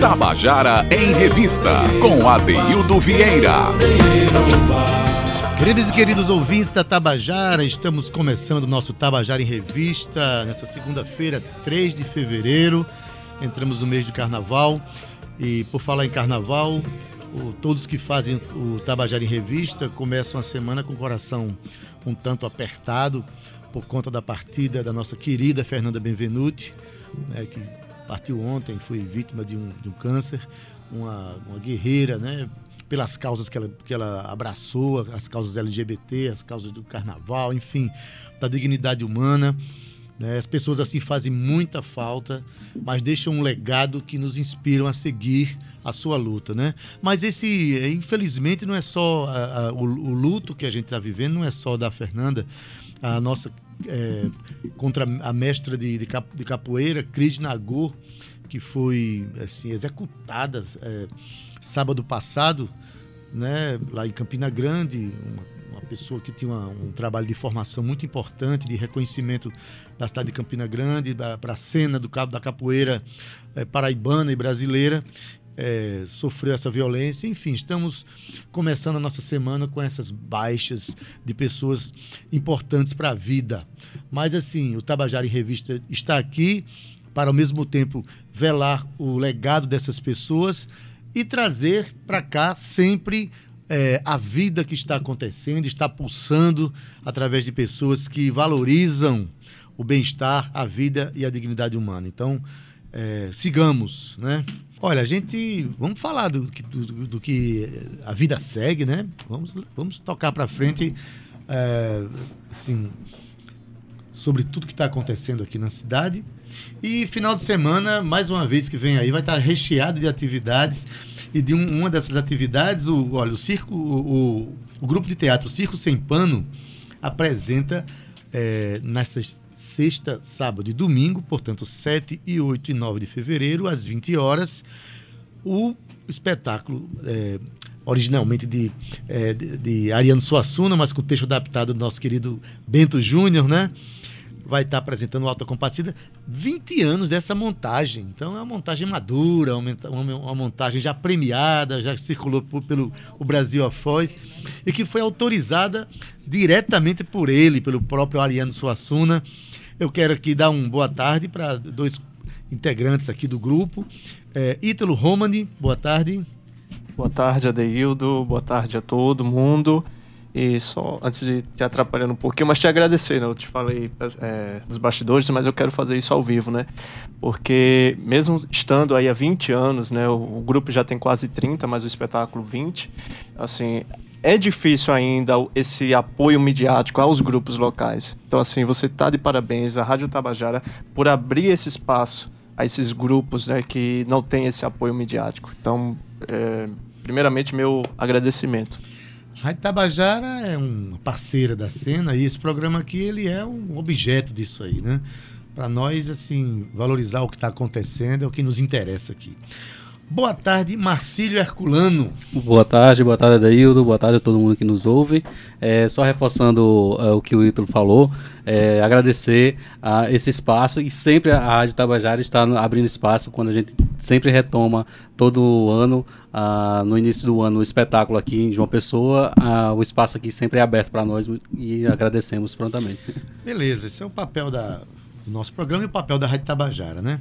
Tabajara em Revista, com Adeildo Vieira. Queridos e queridos ouvintes da Tabajara, estamos começando o nosso Tabajara em Revista nessa segunda-feira, 3 de fevereiro. Entramos no mês de carnaval e, por falar em carnaval, todos que fazem o Tabajara em Revista começam a semana com o coração um tanto apertado por conta da partida da nossa querida Fernanda Benvenuti, né, que partiu ontem, foi vítima de um, de um câncer, uma, uma guerreira, né? Pelas causas que ela, que ela abraçou, as causas LGBT, as causas do carnaval, enfim, da dignidade humana. Né? As pessoas assim fazem muita falta, mas deixam um legado que nos inspiram a seguir a sua luta, né? Mas esse, infelizmente, não é só a, a, o, o, luto que a gente está vivendo, não é só da Fernanda, a nossa é, contra a mestra de, de, de capoeira, Cris Nagor, que foi assim, executada é, sábado passado, né, lá em Campina Grande, uma, uma pessoa que tinha uma, um trabalho de formação muito importante, de reconhecimento da cidade de Campina Grande, para a cena do cabo da capoeira é, paraibana e brasileira, é, sofreu essa violência. Enfim, estamos começando a nossa semana com essas baixas de pessoas importantes para a vida. Mas, assim, o Tabajara em Revista está aqui para, ao mesmo tempo, velar o legado dessas pessoas e trazer para cá sempre é, a vida que está acontecendo, está pulsando através de pessoas que valorizam o bem-estar, a vida e a dignidade humana. Então, é, sigamos, né? Olha, a gente. Vamos falar do, do, do, que a vida segue, né? Vamos, vamos tocar para frente, é, assim, sobre tudo que está acontecendo aqui na cidade. E final de semana, mais uma vez que vem aí, vai estar tá recheado de atividades. E de um, uma dessas atividades, o, olha, o circo, o, o, o grupo de teatro Circo Sem Pano apresenta é, nessas sexta, sábado e domingo, portanto, 7 e 8 e 9 de fevereiro, às 20 horas, o espetáculo é, originalmente de, é, de, de, Ariano Suassuna, mas com texto adaptado do nosso querido Bento Júnior, né? Vai estar apresentando Alta Compacida 20 anos dessa montagem. Então é uma montagem madura, uma, uma montagem já premiada, já circulou por, pelo o Brasil afora e que foi autorizada diretamente por ele, pelo próprio Ariano Suassuna. Eu quero aqui dar uma boa tarde para dois integrantes aqui do grupo. É, Ítalo Romani, boa tarde. Boa tarde, Adeildo. Boa tarde a todo mundo. E só, antes de te atrapalhando um pouquinho, mas te agradecer, né? Eu te falei é, dos bastidores, mas eu quero fazer isso ao vivo, né? Porque mesmo estando aí há 20 anos, né? O, o grupo já tem quase 30, mas o espetáculo 20. Assim, é difícil ainda esse apoio midiático aos grupos locais. Então, assim, você está de parabéns à Rádio Tabajara por abrir esse espaço a esses grupos né, que não têm esse apoio midiático. Então, é, primeiramente, meu agradecimento. Rádio Tabajara é uma parceira da cena e esse programa aqui ele é um objeto disso aí, né? Para nós, assim, valorizar o que está acontecendo é o que nos interessa aqui. Boa tarde, Marcílio Herculano. Boa tarde, boa tarde, Adaildo, boa tarde a todo mundo que nos ouve. É, só reforçando uh, o que o Ítalo falou, é, agradecer a esse espaço e sempre a Rádio Tabajara está abrindo espaço quando a gente sempre retoma todo ano, uh, no início do ano, o espetáculo aqui em João Pessoa. Uh, o espaço aqui sempre é aberto para nós e agradecemos prontamente. Beleza, esse é o papel da, do nosso programa e o papel da Rádio Tabajara, né?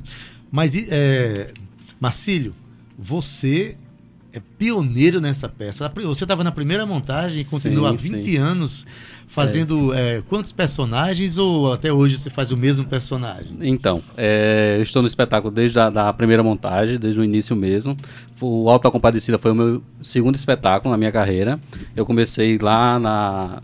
Mas, é, Marcílio, você é pioneiro nessa peça. Você estava na primeira montagem e continua sim, há 20 sim. anos fazendo é, é, quantos personagens ou até hoje você faz o mesmo personagem? Então, é, eu estou no espetáculo desde a da primeira montagem, desde o início mesmo. O Alta Compadecida foi o meu segundo espetáculo na minha carreira. Eu comecei lá na,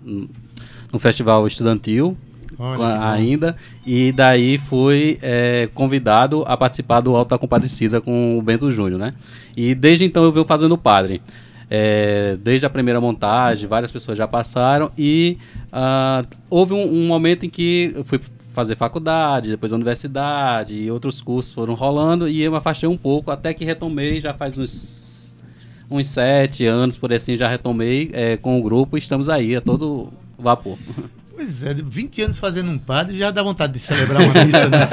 no Festival Estudantil, Olha, ainda. E daí fui é, convidado a participar do Alta Compadecida com o Bento Júnior, né? E desde então eu venho fazendo o padre. É, desde a primeira montagem, várias pessoas já passaram e uh, houve um, um, momento em que eu fui fazer faculdade, depois a universidade e outros cursos foram rolando e eu me afastei um pouco até que retomei já faz uns, uns sete anos por assim já retomei é, com o grupo e estamos aí a todo vapor. Pois é, 20 anos fazendo um padre já dá vontade de celebrar uma missa, né?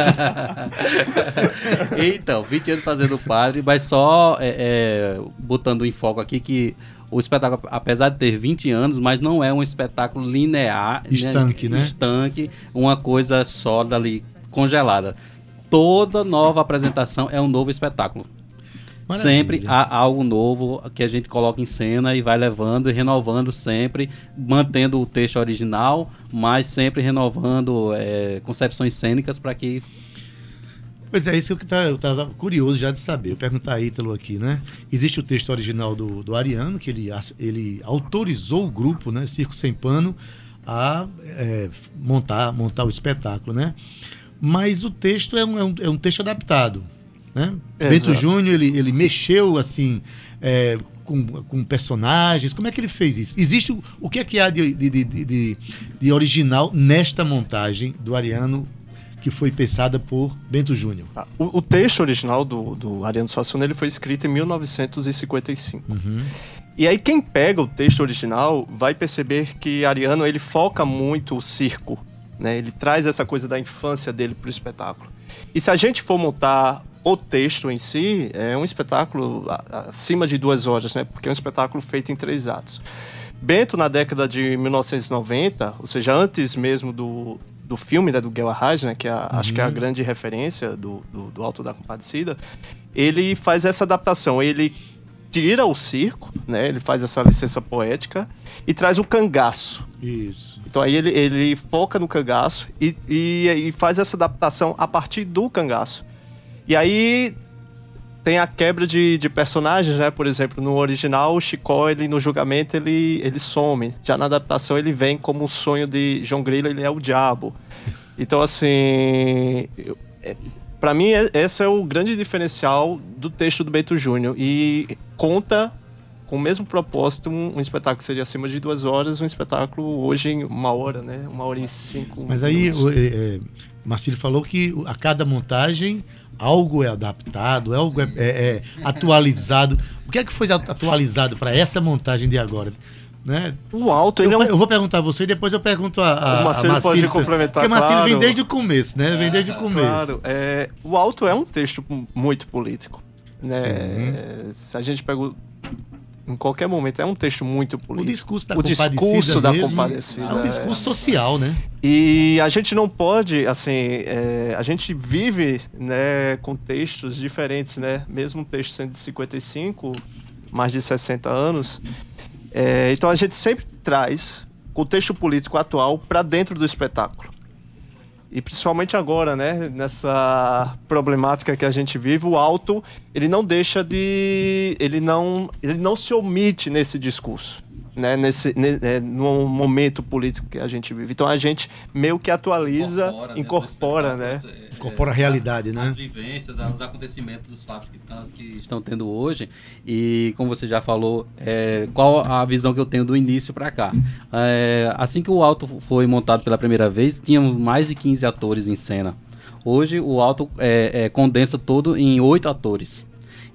então, 20 anos fazendo padre, mas só é, é, botando em foco aqui que o espetáculo, apesar de ter 20 anos, mas não é um espetáculo linear, estanque, né? né? Estanque, uma coisa sólida ali, congelada. Toda nova apresentação é um novo espetáculo. Maravilha. Sempre há algo novo que a gente coloca em cena e vai levando e renovando sempre, mantendo o texto original, mas sempre renovando é, concepções cênicas para que Pois é, isso que eu estava curioso já de saber. Eu perguntar a Ítalo aqui, né? Existe o texto original do, do Ariano, que ele, ele autorizou o grupo, né? Circo Sem Pano, a é, montar, montar o espetáculo, né? Mas o texto é um, é um, é um texto adaptado, né? Bento Júnior, ele, ele mexeu, assim, é, com, com, personagens? Como é que ele fez isso? Existe o, o que é que há de, de, de, de, original nesta montagem do Ariano que foi pensada por Bento Júnior. Ah, o, o, texto original do, do Ariano Suassuna ele foi escrito em 1955. Uhum. E aí quem pega o texto original vai perceber que Ariano ele foca muito o circo, né? Ele traz essa coisa da infância dele para o espetáculo. E se a gente for montar o texto em si, é um espetáculo acima de duas horas, né? Porque é um espetáculo feito em três atos. Bento, na década de 1990, ou seja, antes mesmo do, do filme né, do Guel Arraes, né, que é uhum. acho que é a grande referência do, do, do Alto da Compadecida, ele faz essa adaptação. Ele tira o circo, né, ele faz essa licença poética e traz o cangaço. Isso. Então aí ele, ele foca no cangaço e, e, e faz essa adaptação a partir do cangaço. E aí tem a quebra de, de personagens, né? Por exemplo, no original, o Chicó, ele, no julgamento, ele, ele some. Já na adaptação, ele vem como o sonho de João Grilo, ele é o diabo. Então, assim... É, para mim, é, esse é o grande diferencial do texto do Beto Júnior. E conta com o mesmo propósito, um, um, espetáculo que seria acima de duas horas, um espetáculo hoje em uma hora, né? Uma hora e cinco Mas aí, o, é, é, Marcílio falou que a cada montagem algo é adaptado, algo é, é, é atualizado. O que é que foi atualizado para essa montagem de agora? Né? O alto, eu, é um... eu vou perguntar a você e depois eu pergunto a, a, o Marcelo a pode complementar, Porque o Marcelo claro. vem desde o começo, né? Vem desde o começo. Claro, é, o alto é um texto muito político. Né? Se a gente pega em qualquer momento. É um texto muito político. O discurso da o discurso da compadecida. É um discurso social, né? E a gente não pode, assim, é, a gente vive né, com textos diferentes, né? Mesmo um texto sendo de 55, mais de 60 anos. É, então a gente sempre traz o texto político atual para dentro do espetáculo. E principalmente agora, né, nessa problemática que a gente vive, o alto, ele não deixa de ele não ele não se omite nesse discurso né, nesse, ne, é, no momento político que a gente vive. Então a gente meio que atualiza, incorpora, né, incorpora, né? É, incorpora a realidade, né? As vivências, os acontecimentos dos fatos que, que, estão tendo hoje. E como você já falou, é, qual a visão que eu tenho do início para cá? É, assim que o Alto foi montado pela primeira vez, tínhamos mais de 15 atores em cena. Hoje o Alto é, é, condensa todo em oito atores.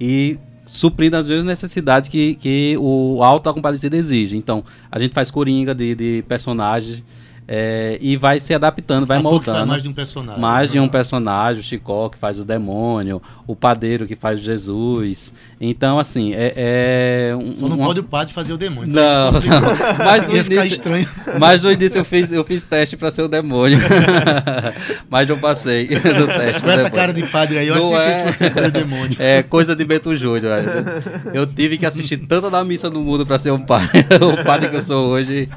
E suprindo as mesmas necessidades que, que o Alto da exige. Então, a gente faz coringa de, de personagens é, e vai se adaptando, vai moldando. mais de um personagem. Mais de um personagem, o Chicó que faz o demônio, o padeiro que faz Jesus. Então, assim, é. é um, Só não uma... pode o padre fazer o demônio. Não, não. Mas no início, estranho. Mas no início eu fiz, eu fiz teste para ser o demônio. mas não passei teste. Com essa cara de padre aí, eu não acho é... difícil você ser o demônio. É coisa de Beto Júnior. Eu tive que assistir tanta da missa do mundo para ser um padre, o padre que eu sou hoje.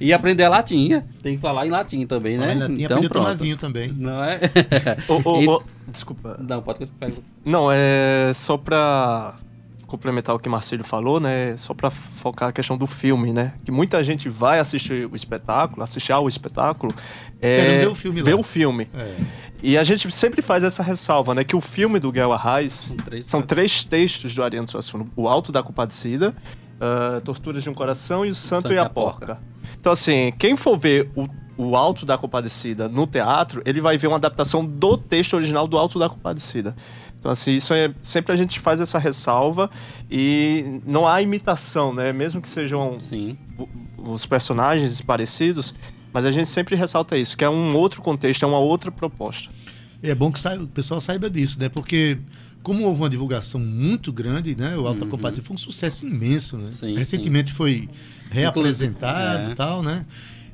E aprender a latinha. Tem que falar em latim também, né? Latim, então, pronto. Navinho também. Não é? e... Desculpa. Não, pode Não, é só pra complementar o que Marcelo falou, né? Só para focar a questão do filme, né? Que muita gente vai assistir o espetáculo, assistir ao espetáculo, é, ver o filme. Ver o filme. É. E a gente sempre faz essa ressalva, né? Que o filme do Guel Arraes são, três, são três textos do Ariano Suassuna. O Alto da Compadecida, uh, Torturas de um Coração e o Santo, Santo e a, Porca. Porca. Então, assim, quem for ver o, o Alto da Compadecida no teatro, ele vai ver uma adaptação do texto original do Alto da Compadecida. Então, assim, isso é. Sempre a gente faz essa ressalva e não há imitação, né? Mesmo que sejam Sim. os personagens parecidos, Mas a gente sempre ressalta isso, que é um outro contexto, é uma outra proposta. É bom que saiba, o pessoal saiba disso, né? Porque como houve uma divulgação muito grande, né? O Alta uhum. Foi um sucesso imenso, né? Sim, Recentemente sim. foi reapresentado e é. tal, né?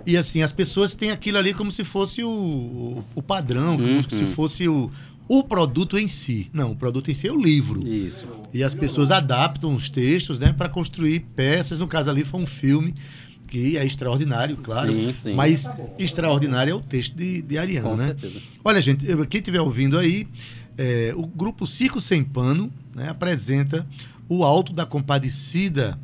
E assim, as pessoas têm aquilo ali como se fosse o, o padrão, como uhum. se fosse o, o produto em si. Não, o produto em si é o livro. Isso. E as pessoas adaptam os textos, né, para construir peças. No caso ali foi um filme que é extraordinário, claro. Sim, sim. Mas extraordinário é o texto de, de Ariano, Com né? Certeza. Olha, gente, quem estiver ouvindo aí, é, o grupo Circo Sem Pano né, apresenta o Alto da Compadecida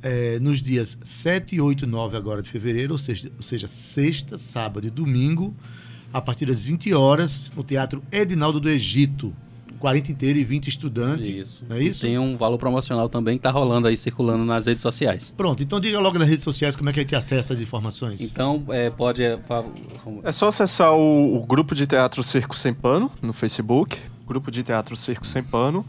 é, nos dias 7, 8 e 9 agora de fevereiro, ou seja, ou seja, sexta, sábado e domingo, a partir das 20 horas, no Teatro Edinaldo do Egito. 40 inteiro e 20 estudantes. Isso. É isso? E tem um valor promocional também que está rolando aí, circulando nas redes sociais. Pronto, então diga logo nas redes sociais como é que a gente acessa as informações. Então, é, pode... É, é só acessar o, o grupo de teatro Circo Sem Pano no Facebook, grupo de teatro Circo Sem Pano.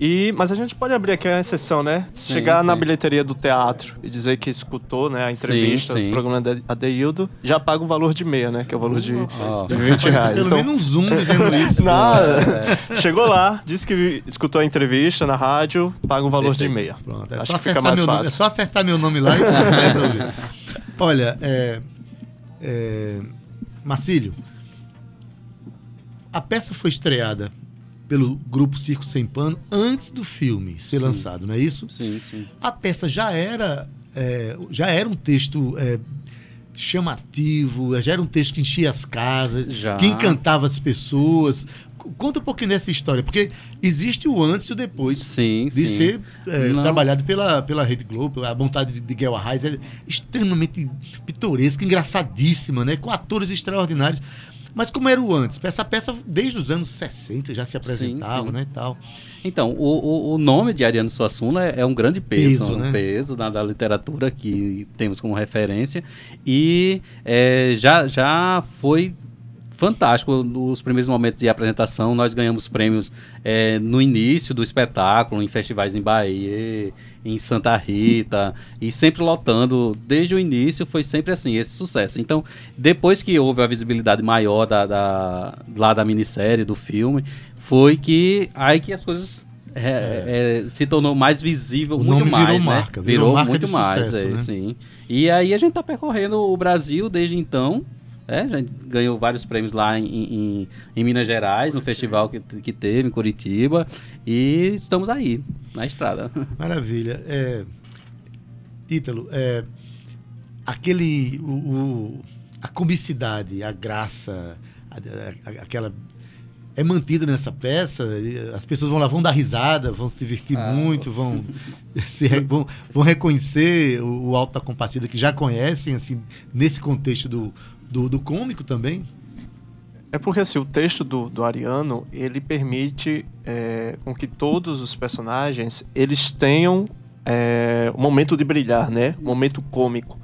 E, mas a gente pode abrir aqui a exceção, né? Sim, Chegar sim. na bilheteria do teatro e dizer que escutou né, a entrevista sim, do programa da Adeildo, já paga o valor de meia, né? Que é o valor de, oh. de 20 reais. Pelo então, menos um zoom dizendo isso. Nada. É. Chegou lá, disse que escutou a entrevista na rádio, paga o valor Perfeito. de meia. Pronto, é Acho que fica mais fácil. Nome, é só acertar meu nome lá e resolver. Olha, é, é, Marcílio, a peça foi estreada pelo grupo Circo Sem Pano antes do filme ser sim. lançado, não é isso? Sim, sim. A peça já era, é, já era um texto é, chamativo, já era um texto que enchia as casas, já. que encantava as pessoas. Conta um pouquinho dessa história, porque existe o antes e o depois sim, de sim. ser é, trabalhado pela, pela Rede Globo. A vontade de, de Guel Arraes é extremamente pitoresca, engraçadíssima, né? com atores extraordinários. Mas como era o antes? Essa peça, desde os anos 60, já se apresentava, sim, sim. né, tal. Então, o, o, nome de Ariano Suassuna é, é um grande peso, peso, né? um peso da, da, literatura que temos como referência. E é, já, já foi fantástico nos primeiros momentos de apresentação. Nós ganhamos prêmios é, no início do espetáculo, em festivais em Bahia, em Santa Rita, e sempre lotando. Desde o início foi sempre assim, esse sucesso. Então, depois que houve a visibilidade maior da, da lá da minissérie, do filme, foi que aí que as coisas é, é, se tornou mais visível, muito mais, virou né? Marca, virou, virou marca muito mais, sucesso, é, né? sim. E aí a gente está percorrendo o Brasil desde então é, já ganhou vários prêmios lá em, em, em Minas Gerais, no festival que, que teve em Curitiba. E estamos aí, na estrada. Maravilha. É, Ítalo, é, aquele. O, o, a comicidade, a graça, a, a, aquela é mantida nessa peça. As pessoas vão lá, vão dar risada, vão se divertir ah, muito, vão, se, vão, vão reconhecer o, o Alto da Compassida que já conhecem, assim, nesse contexto do, do, do cômico também? É porque assim, o texto do, do Ariano, ele permite é, com que todos os personagens, eles tenham é, um momento de brilhar, né? Um momento cômico.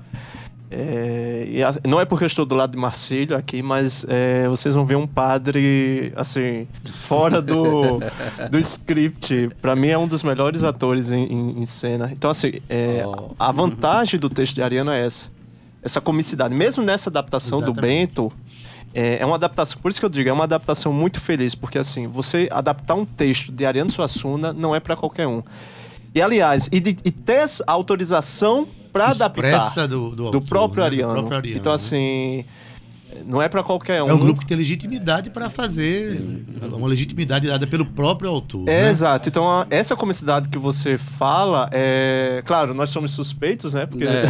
É, e a, não é porque eu estou do lado de Marcílio aqui, mas é, vocês vão ver um padre, assim, fora do, do script. Para mim é um dos melhores atores em, em, em cena. Então, assim, é, oh. a vantagem do texto de Ariano é essa essa comicidade. Mesmo nessa adaptação Exatamente. do Bento, é, é, uma adaptação, por isso que eu digo, é uma adaptação muito feliz, porque assim, você adaptar um texto de Ariano Suassuna não é para qualquer um. E aliás, e, de, e ter a autorização para adaptar do, do, do, próprio né? do, próprio Ariano. Então, né? Assim não é para qualquer um. É um grupo que tem legitimidade para fazer, Sim. uma legitimidade dada pelo próprio autor. É, né? Exato. Então, a, essa comicidade que você fala, é. Claro, nós somos suspeitos, né? Porque... É.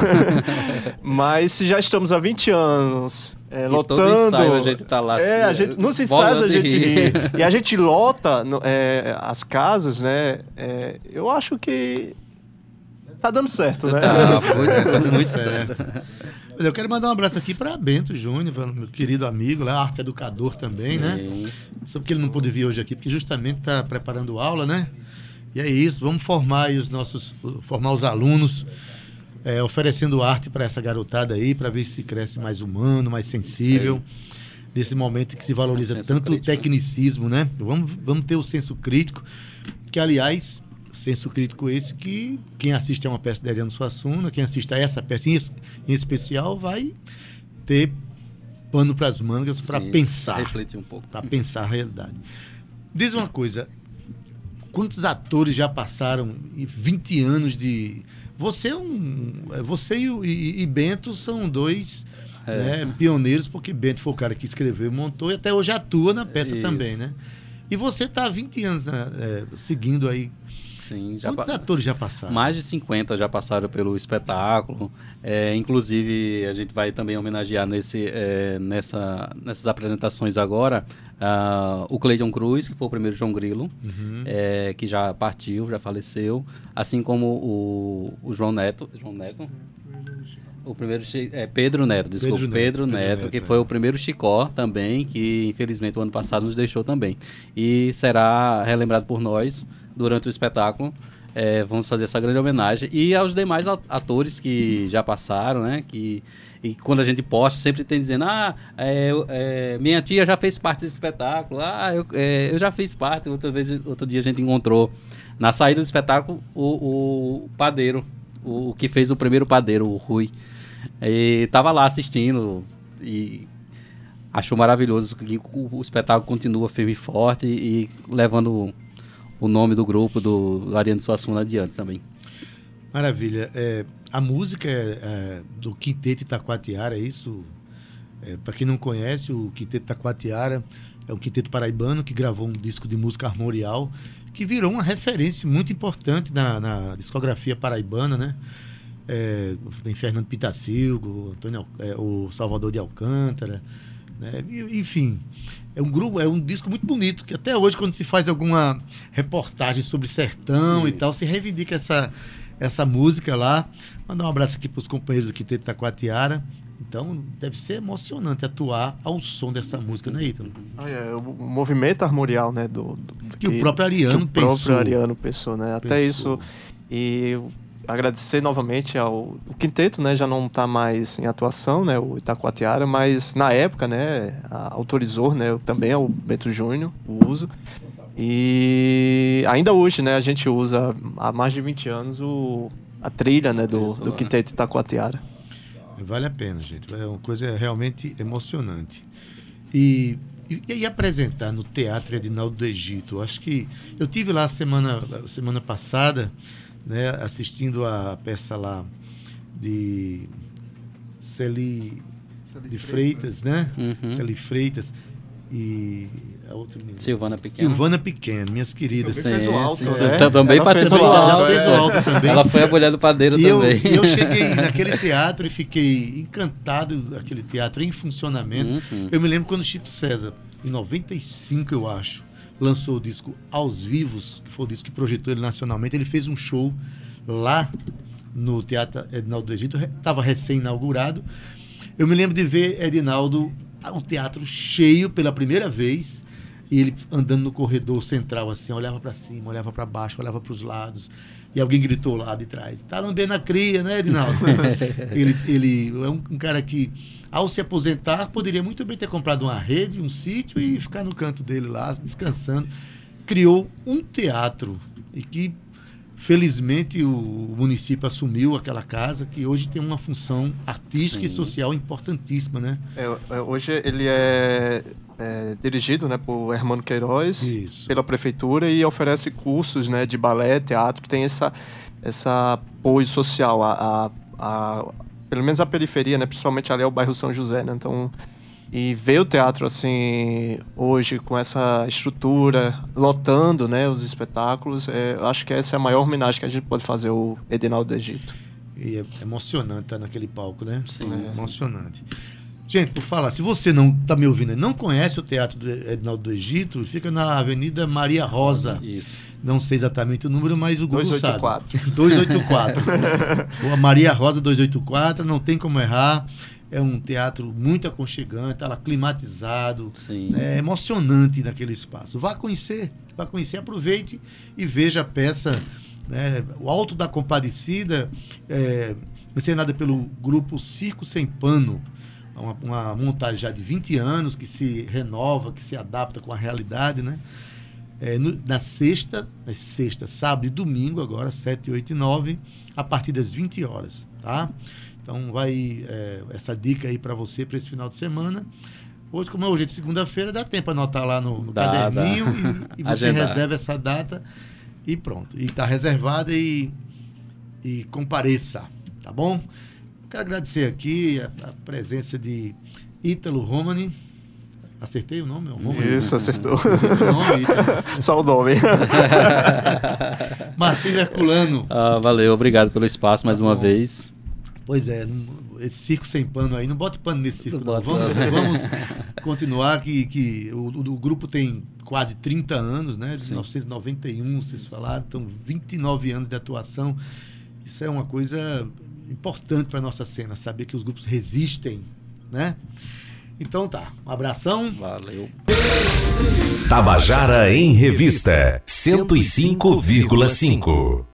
Mas se já estamos há 20 anos. É, lotando. Ensaio a gente tá lá. É, a gente, nos ensaios a gente ri. E a gente lota no, é, as casas, né? É, eu acho que tá dando certo, né? Tá, foi, dando muito certo. Eu quero mandar um abraço aqui para Bento Júnior, meu querido amigo, lá, arte educador também, né? Sim. né? Só porque ele não pôde vir hoje aqui, porque justamente está preparando aula, né? E é isso, vamos formar os nossos, formar os alunos, é, oferecendo arte para essa garotada aí, para ver se cresce mais humano, mais sensível. Nesse momento que se valoriza tanto crítico, o né? tecnicismo, né? Vamos, vamos ter o senso crítico, que aliás senso crítico esse que quem assiste a uma peça de Ariano Suassuna, quem assiste a essa peça em, em especial, vai ter pano para as mangas para pensar, Refletir um pouco. para pensar a realidade. Diz uma coisa, quantos atores já passaram e 20 anos de você é um você e, e- e Bento são dois É. né, pioneiros porque Bento foi o cara que escreveu, montou e até hoje atua na peça Isso. também, né? E você tá há 20 anos né, é, seguindo aí. Sim, já Quantos pa- atores já passaram? Mais de 50 já passaram pelo espetáculo. É, inclusive, a gente vai também homenagear nesse, é, nessa, nessas apresentações agora ah, o Cleiton Cruz, que foi o primeiro João Grilo, Uhum. é, que já partiu, já faleceu. Assim como o, o João Neto. João Neto? O primeiro é Pedro Neto, desculpa, Pedro Pedro, Neto, Pedro Neto, que é. foi o primeiro Chicó também, que infelizmente o ano passado nos deixou também. E será relembrado por nós durante o espetáculo. É, vamos fazer essa grande homenagem. E aos demais atores que já passaram, né? Que, e quando a gente posta, sempre tem dizendo: Ah, é, é, minha tia já fez parte desse espetáculo. Ah, eu, é, eu já fiz parte. Outra vez, outro dia a gente encontrou na saída do espetáculo o, o padeiro, o, o que fez o primeiro padeiro, o Rui. E tava lá assistindo e achou maravilhoso o, o espetáculo continua firme e forte e, levando o, nome do grupo do, do Ariano Suassuna adiante também. Maravilha. É, a música é, é, do Quinteto Itacoatiara, é isso? Para quem não conhece, o Quinteto Itacoatiara é um quinteto paraibano que gravou um disco de música armorial que virou uma referência muito importante na, na discografia paraibana, né? É, tem Fernando Pitacilgo, Antônio, é, o Salvador de Alcântara, né? E- enfim, é um grupo, é um disco muito bonito que até hoje quando se faz alguma reportagem sobre sertão e Isso. tal, se reivindica essa essa música lá. Mandar um abraço aqui para os companheiros do Quinteto Taquatiara. Então, deve ser emocionante atuar ao som dessa música, né, Ítalo? Ah, é, o movimento armorial, né? Do, do- do Que o próprio Ariano que o próprio pensou. Ariano pensou, né? Até Pensou. isso. E agradecer novamente ao o quinteto, né? Já não está mais em atuação, né? O Itacoatiara, mas na época, né? autorizou, né? Também é o Bento Júnior o uso. E ainda hoje, né? A gente usa há mais de 20 anos o, a trilha, né? Do, do né? quinteto Itacoatiara. Vale a pena, gente. É uma coisa realmente emocionante. E, e, e apresentar no Teatro Edinaldo do Egito. Acho que eu tive lá semana semana passada, né, assistindo a peça lá de Celi de Freitas, né? Uhum. Celi Freitas e a outra menina. Silvana Pequena. Silvana Pequeno, minhas queridas. Também fez o alto, sim, né? Também Ela participou fez do alto. alto, é. alto também. Ela foi a mulher do padeiro E eu, também. e eu cheguei naquele teatro e fiquei encantado, aquele teatro em funcionamento. Uhum. Eu me lembro quando o Chico César, em 95, eu acho, lançou o disco Aos Vivos, que foi o disco que projetou ele nacionalmente. Ele fez um show lá no Teatro Edinaldo do Egito, estava recém-inaugurado. Eu me lembro de ver Edinaldo, um teatro cheio pela primeira vez, e ele andando no corredor central, assim, olhava para cima, olhava para baixo, olhava para os lados. E alguém gritou lá de trás: Tá lambendo a cria, né, Edinaldo? ele, ele é um, um cara que, ao se aposentar, poderia muito bem ter comprado uma rede, um sítio e ficar no canto dele lá, descansando. Criou um teatro e que, felizmente, o município assumiu aquela casa, que hoje tem uma função artística e Sim. social importantíssima, né? É, é, hoje ele é, é dirigido né, por Hermano Queiroz, Isso. pela prefeitura, e oferece cursos né, de balé, teatro, que tem essa, essa apoio social, a, a, a- pelo menos a periferia, né, principalmente ali é o bairro São José. Né, então, e ver o teatro assim hoje com essa estrutura, lotando né, os espetáculos, é, eu acho que essa é a maior homenagem que a gente pode fazer ao Edinaldo do Egito. E é emocionante estar naquele palco, né? Sim, é sim. emocionante. Gente, por falar, se você não está me ouvindo e não conhece o Teatro do Edinaldo do Egito, fica na Avenida Maria Rosa. Isso. Não sei exatamente o número, mas o Google 284. sabe. 284. a Maria Rosa 284, não tem como errar. É um teatro muito aconchegante, tá lá climatizado. Sim. É emocionante naquele espaço. Vá conhecer, vá conhecer, aproveite e veja a peça. né? O Alto da Compadecida, é, encenada pelo grupo Circo Sem Pano. Uma, uma montagem já de 20 anos, que se renova, que se adapta com a realidade, né? É, no- na sexta, na sexta, sábado e domingo, agora, 7, 8 e 9, a partir das 20 horas, tá? Então vai é, essa dica aí para você para esse final de semana. Hoje, como é hoje de segunda-feira, dá tempo para anotar lá no, no Dá, caderninho dá. e, e você reserva essa data e pronto. E está reservada e, e compareça, tá bom? Quero agradecer aqui a, a presença de Ítalo Romani. Acertei o nome? É o Romani? Isso, acertou. O nome, Ítalo. Só o nome. Marcinho Herculano. Ah, valeu, obrigado pelo espaço mais Tá uma bom. vez. Pois é, esse circo sem pano aí, não bote pano nesse circo. Não Não. Vamos, não. vamos continuar, que, que o, o- o grupo tem quase 30 anos, né? De Sim. 1991, vocês falaram, então 29 anos de atuação. Isso é uma coisa importante para nossa cena, saber que os grupos resistem, né? Então tá, um abração. Valeu. Tabajara em Revista 105,5.